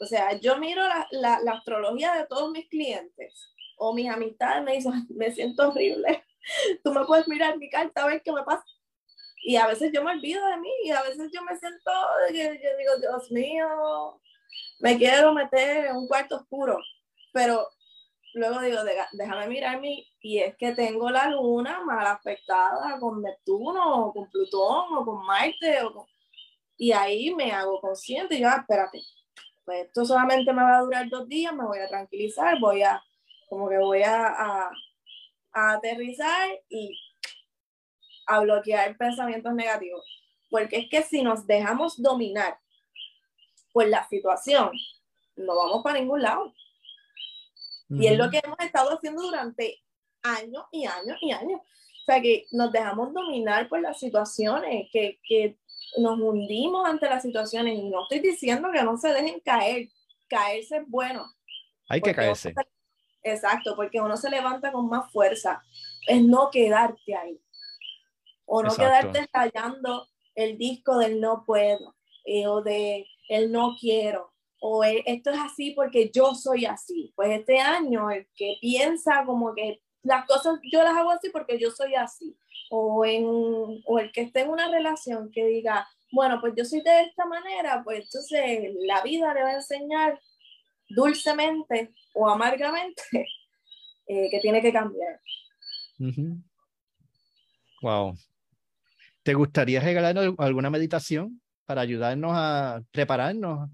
O sea, yo miro la, la, astrología de todos mis clientes o mis amistades me dicen, me siento horrible. Tú me puedes mirar mi carta a ver qué me pasa y a veces yo me olvido de mí y a veces yo me siento, yo, digo, Dios mío, me quiero meter en un cuarto oscuro, pero luego digo, déjame mirarme y es que tengo la luna mal afectada con Neptuno o con Plutón o con Marte o y ahí me hago consciente y yo, ah, espérate, pues esto solamente me va a durar dos días, me voy a tranquilizar, voy a, como que voy a, a, a aterrizar y a bloquear pensamientos negativos. Porque es que si nos dejamos dominar por la situación, no vamos para ningún lado. Y es lo que hemos estado haciendo durante años y años y años. O sea, que nos dejamos dominar por las situaciones, que, que nos hundimos ante las situaciones. Y no estoy diciendo que no se dejen caer. Caerse es bueno. Hay que caerse. exacto, porque uno se levanta con más fuerza. Es no quedarte ahí o no quedarte estallando el disco del no puedo eh, o de el no quiero o esto es así porque yo soy así. Pues este año el que piensa como que las cosas yo las hago así porque yo soy así o, en, o el que esté en una relación que diga, bueno, pues yo soy de esta manera, pues entonces la vida le va a enseñar dulcemente o amargamente eh, que tiene que cambiar. Wow, ¿Te gustaría regalarnos alguna meditación para ayudarnos a prepararnos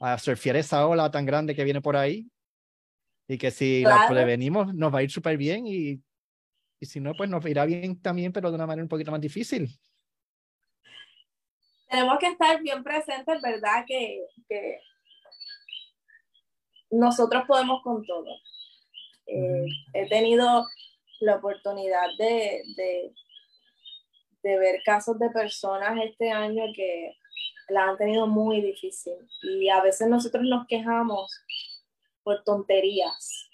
a surfear esa ola tan grande que viene por ahí? Y que si la prevenimos nos va a ir súper bien y, y si no, pues nos irá bien también, pero de una manera un poquito más difícil. Tenemos que estar bien presentes, ¿verdad? Que, que nosotros podemos con todo. Eh, he tenido la oportunidad de, de, de ver casos de personas este año que la han tenido muy difícil y a veces nosotros nos quejamos por tonterías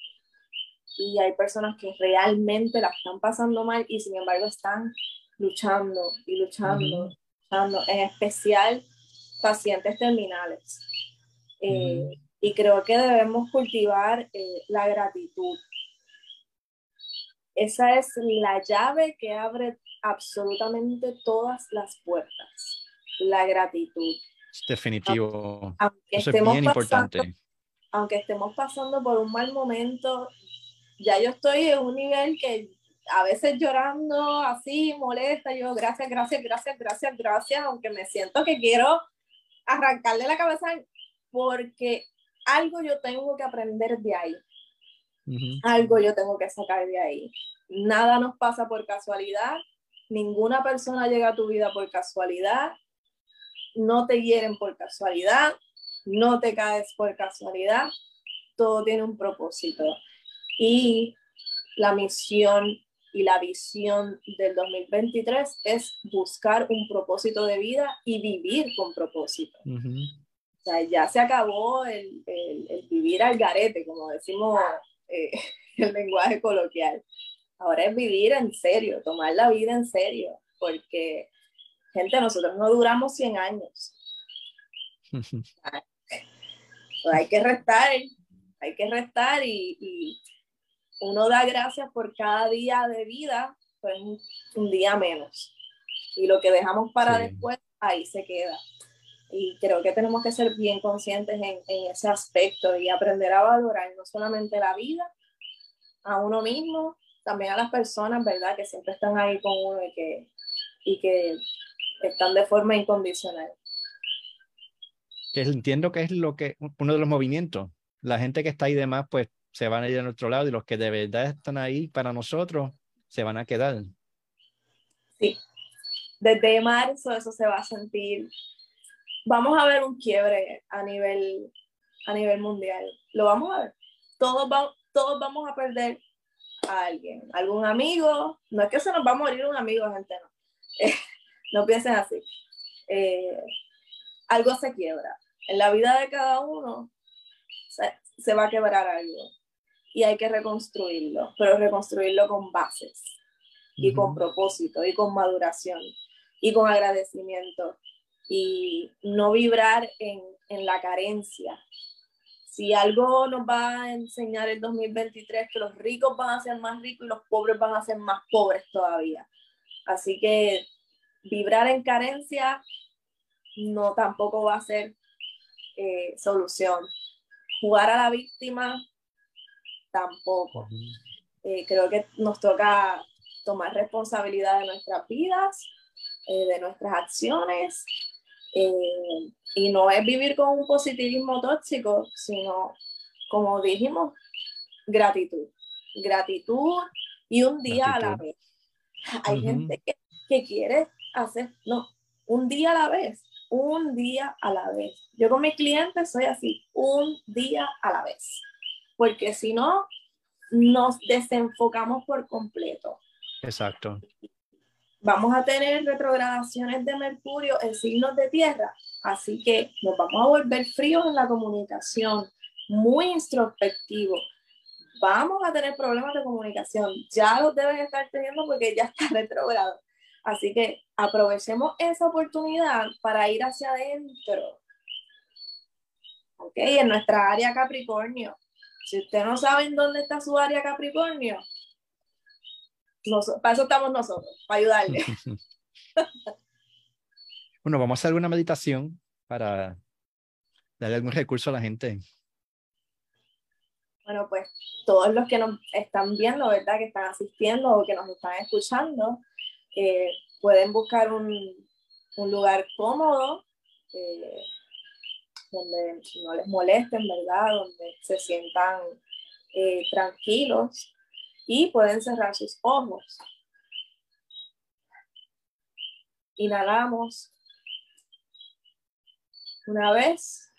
y hay personas que realmente la están pasando mal y sin embargo están luchando y luchando, luchando en especial pacientes terminales. Eh, y creo que debemos cultivar eh, la gratitud. Esa es la llave que abre absolutamente todas las puertas. La gratitud. Definitivo. Aunque Eso es bien importante. Aunque estemos pasando por un mal momento, ya yo estoy en un nivel que a veces llorando así, molesta, yo gracias, gracias, gracias, gracias, gracias, aunque me siento que quiero arrancarle la cabeza porque algo yo tengo que aprender de ahí. Algo yo tengo que sacar de ahí. Nada nos pasa por casualidad, ninguna persona llega a tu vida por casualidad, no te hieren por casualidad, no te caes por casualidad, todo tiene un propósito. Y la misión y la visión del 2023 es buscar un propósito de vida y vivir con propósito. O sea, ya se acabó el, el, vivir al garete, como decimos eh, el lenguaje coloquial. Ahora es vivir en serio, tomar la vida en serio, porque, gente, nosotros no duramos 100 años. hay que restar, hay que restar y uno da gracias por cada día de vida, pues un, día menos. Y lo que dejamos para después, ahí se queda. Y creo que tenemos que ser bien conscientes en, en, ese aspecto y aprender a valorar no solamente la vida, a uno mismo, también a las personas, ¿verdad? Que siempre están ahí con uno y que, y que están de forma incondicional. Entiendo que es lo que uno de los movimientos. La gente que está ahí demás, pues se van a ir a nuestro lado y los que de verdad están ahí para nosotros se van a quedar. Sí, desde marzo eso se va a sentir. Vamos a ver un quiebre a nivel, a nivel mundial. Lo vamos a ver. Todos, todos vamos a perder a alguien, algún amigo. No es que se nos va a morir un amigo, gente, no. no piensen así. Eh, algo se quiebra. En la vida de cada uno se, se va a quebrar algo y hay que reconstruirlo, pero reconstruirlo con bases y con propósito y con maduración y con agradecimiento y no vibrar en, en la carencia. Si algo nos va a enseñar el 2023, que los ricos van a ser más ricos y los pobres van a ser más pobres todavía. Así que vibrar en carencia no tampoco va a ser eh, solución. Jugar a la víctima tampoco. Eh, creo que nos toca tomar responsabilidad de nuestras vidas, eh, de nuestras acciones, y no es vivir con un positivismo tóxico, sino, como dijimos, gratitud. Gratitud y un día a la vez. Hay gente que, que quiere hacer, no, un día a la vez, un día a la vez. Yo con mis clientes soy así, un día a la vez porque si no, nos desenfocamos por completo. Exacto. Vamos a tener retrogradaciones de Mercurio en signos de tierra, así que nos vamos a volver fríos en la comunicación, muy introspectivos. Vamos a tener problemas de comunicación, ya los deben estar teniendo porque ya está retrogrado. Así que aprovechemos esa oportunidad para ir hacia adentro. ¿Ok? En nuestra área Capricornio, si usted no sabe en dónde está su área Capricornio, para eso estamos nosotros, para ayudarle. bueno, vamos a hacer alguna meditación para darle algún recurso a la gente. Bueno, pues todos los que nos están viendo, ¿verdad? Que están asistiendo o que nos están escuchando, eh, pueden buscar un, un lugar cómodo, eh, donde no les molesten, ¿verdad? Donde se sientan eh, tranquilos y pueden cerrar sus ojos. Inhalamos una vez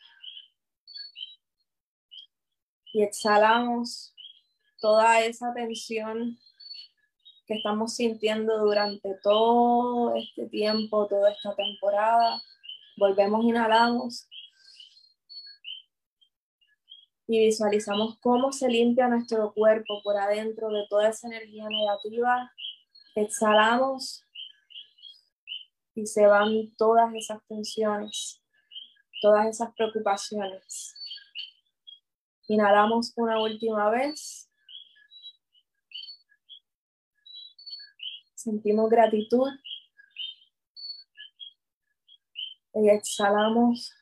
y exhalamos toda esa tensión estamos sintiendo durante todo este tiempo, toda esta temporada. Volvemos, inhalamos y visualizamos cómo se limpia nuestro cuerpo por adentro de toda esa energía negativa. Exhalamos y se van todas esas tensiones, todas esas preocupaciones. Inhalamos una última vez. Sentimos gratitud. Y exhalamos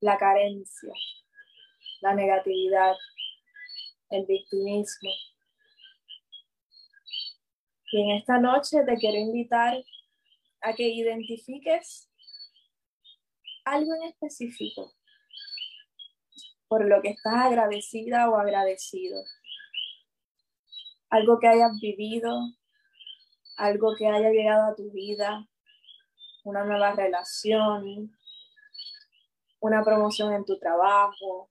la carencia la negatividad, el victimismo. Y en esta noche te quiero invitar a que identifiques algo en específico por lo que estás agradecida o agradecido. Algo que hayas vivido, algo que haya llegado a tu vida, una nueva relación, una promoción en tu trabajo,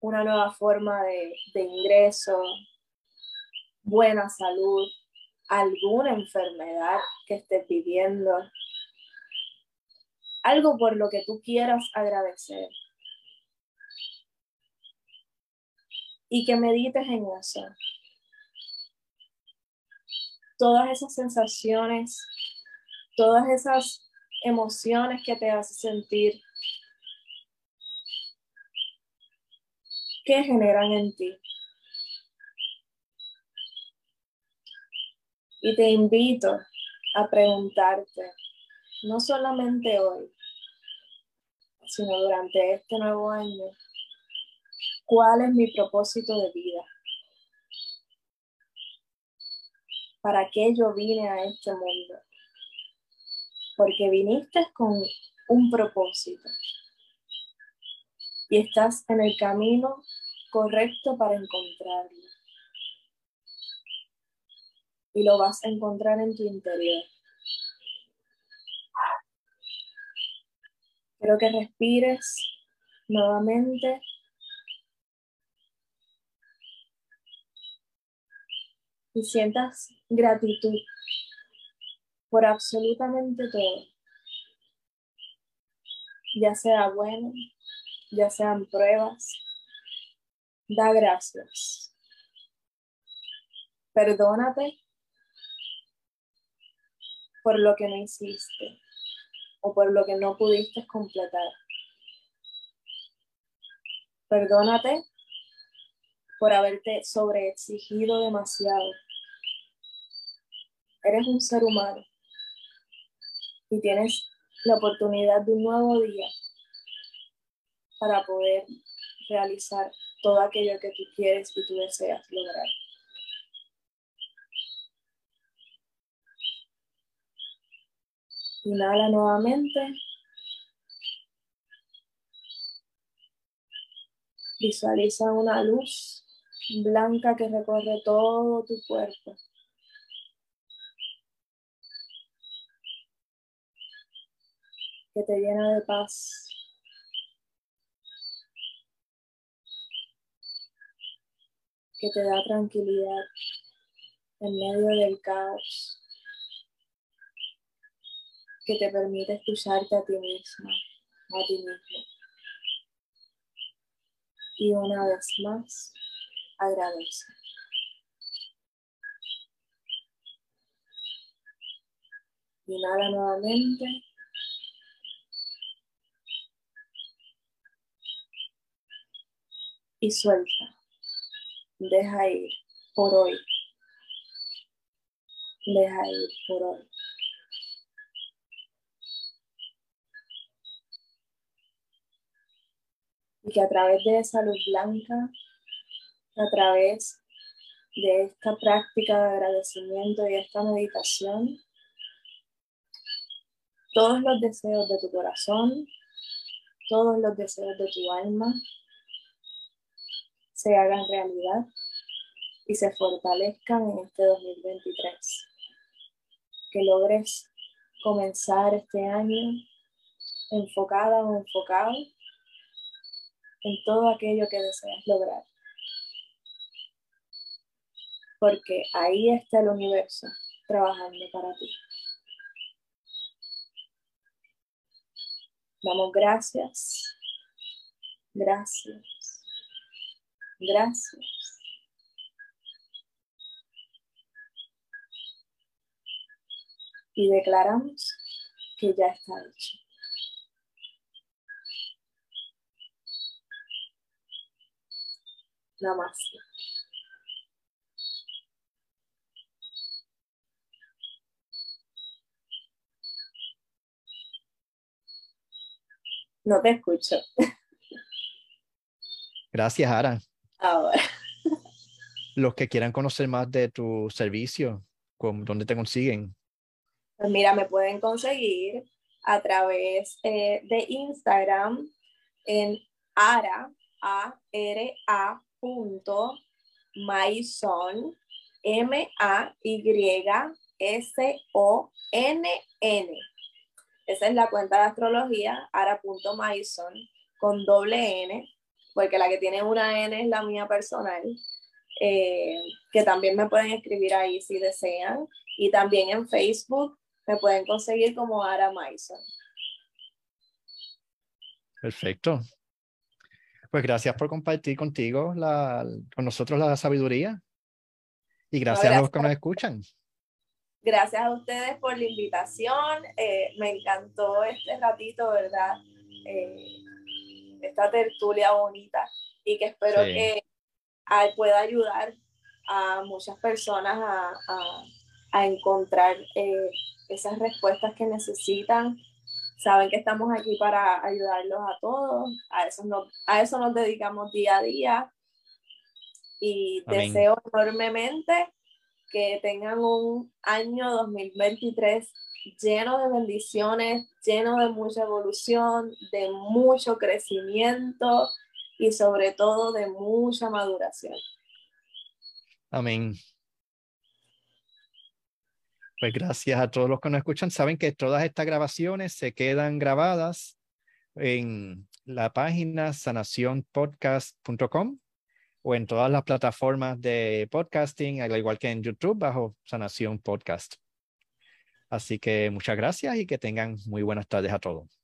una nueva forma de, de ingreso, buena salud, alguna enfermedad que estés viviendo, algo por lo que tú quieras agradecer. Y que medites en eso. Todas esas sensaciones, todas esas emociones que te hacen sentir, ¿qué generan en ti? Y te invito a preguntarte, no solamente hoy, sino durante este nuevo año, ¿cuál es mi propósito de vida? ¿Para qué yo vine a este mundo? Porque viniste con un propósito y estás en el camino correcto para encontrarlo y lo vas a encontrar en tu interior. Quiero que respires nuevamente. Y sientas gratitud por absolutamente todo. Ya sea bueno, ya sean pruebas. Da gracias. Perdónate por lo que no hiciste o por lo que no pudiste completar. Perdónate por haberte sobreexigido demasiado. Eres un ser humano y tienes la oportunidad de un nuevo día para poder realizar todo aquello que tú quieres y tú deseas lograr. Inhala nuevamente. Visualiza una luz blanca que recorre todo tu cuerpo. Que te llena de paz. Que te da tranquilidad en medio del caos que te permite escucharte a ti misma, a ti mismo. Y una vez más, agradece. Inhala nuevamente. Y suelta. Deja ir por hoy. Deja ir por hoy. y que a través de esa luz blanca, a través de esta práctica de agradecimiento y esta meditación, todos los deseos de tu corazón, todos los deseos de tu alma se hagan realidad y se fortalezcan en este 2023. Que logres comenzar este año enfocada o enfocado en todo aquello que deseas lograr. Porque ahí está el universo trabajando para ti. Damos gracias, gracias, gracias. Y declaramos que ya está hecho. Namaste. No te escucho. Gracias, Ara. Ahora. Los que quieran conocer más de tu servicio, ¿dónde te consiguen? Pues mira, me pueden conseguir a través eh, de Instagram en ara, a r a punto maison, m a y s o n n. Esa es la cuenta de astrología, ara.maison, con doble n, porque la que tiene una n es la mía personal. Eh, que también me pueden escribir ahí si desean. Y también en Facebook me pueden conseguir como Ara Maison. Perfecto. Pues gracias por compartir contigo, la, con nosotros la sabiduría. Y gracias, a los que nos escuchan. Gracias a ustedes por la invitación. Eh, me encantó este ratito, ¿verdad? Eh, esta tertulia bonita y que espero que pueda ayudar a muchas personas a, a, encontrar eh, esas respuestas que necesitan. Saben que estamos aquí para ayudarlos a todos, a eso, nos, a eso nos dedicamos día a día. Y deseo enormemente que tengan un año 2023 lleno de bendiciones, lleno de mucha evolución, de mucho crecimiento y sobre todo de mucha maduración. Amén. Pues gracias a todos los que nos escuchan. Saben que todas estas grabaciones se quedan grabadas en la página sanacionpodcast.com o en todas las plataformas de podcasting, al igual que en YouTube, bajo Sanación Podcast. Así que muchas gracias y que tengan muy buenas tardes a todos.